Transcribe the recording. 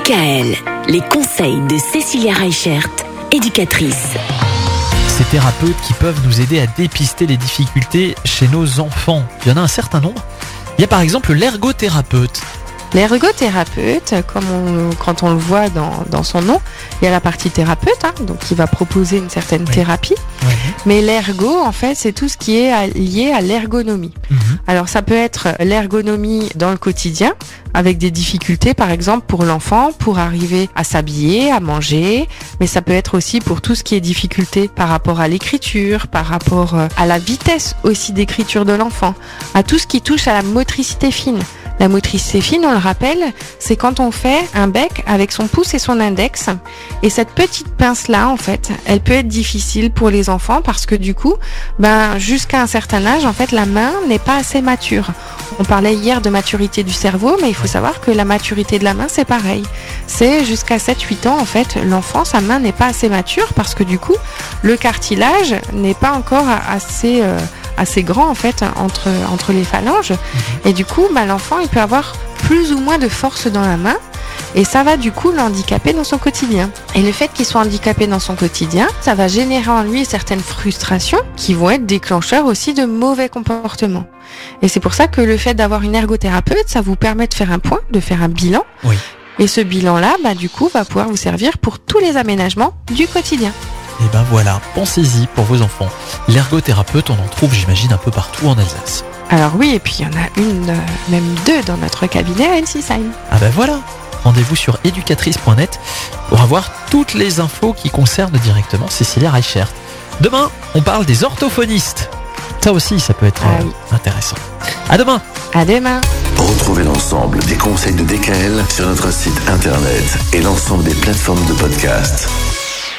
DKL, les conseils de Cécilia Reichert, éducatrice. Ces thérapeutes qui peuvent nous aider à dépister les difficultés chez nos enfants. Il y en a un certain nombre. Il y a par exemple l'ergothérapeute. L'ergothérapeute, comme on- quand on le voit dans, dans son nom, il y a la partie thérapeute, hein, donc qui va proposer une certaine Oui. thérapie. Mais l'ergo, en fait, c'est tout ce qui est lié à l'ergonomie. Mhm. Alors ça peut être l'ergonomie dans le quotidien, avec des difficultés par exemple pour l'enfant, pour arriver à s'habiller, à manger, mais ça peut être aussi pour tout ce qui est difficulté par rapport à l'écriture, par rapport euh, à la vitesse aussi d'écriture de l'enfant, à tout ce qui touche à la motricité fine. La motricité fine, on le rappelle, c'est quand on fait un bec avec son pouce et son index. Et cette petite pince-là, en fait, elle peut être difficile pour les enfants parce que du coup, ben, jusqu'à un certain âge, en fait, la main n'est pas assez mature. On parlait hier de maturité du cerveau, mais il faut savoir que la maturité de la main, c'est pareil. C'est jusqu'à 7-8 ans, en fait, l'enfant, sa main n'est pas assez mature parce que du coup, le cartilage n'est pas encore assez, euh, assez grand, en fait, entre, entre les phalanges. Et du coup, bah, l'enfant, il peut avoir plus ou moins de force dans la main. Et ça va du coup l'handicaper dans son quotidien. Et le fait qu'il soit handicapé dans son quotidien, ça va générer en lui certaines frustrations qui vont être déclencheurs aussi de mauvais comportements. Et c'est pour ça que le fait d'avoir une ergothérapeute, ça vous permet de faire un point, de faire un bilan. Oui. Et ce bilan-là, bah, du coup, va pouvoir vous servir pour tous les aménagements du quotidien. Et ben voilà, pensez-y pour vos enfants. L'ergothérapeute, on en trouve, j'imagine, un peu partout en Alsace. Alors oui, et puis il y en a une, euh, même deux dans notre cabinet à Ensisheim. Ah ben voilà Rendez-vous sur éducatrice.net pour avoir toutes les infos qui concernent directement Cécilia Reichert. Demain, on parle des orthophonistes. Ça aussi, ça peut être Ah euh, oui. intéressant. À demain À demain Retrouvez l'ensemble des conseils de DKL sur notre site internet et l'ensemble des plateformes de podcast.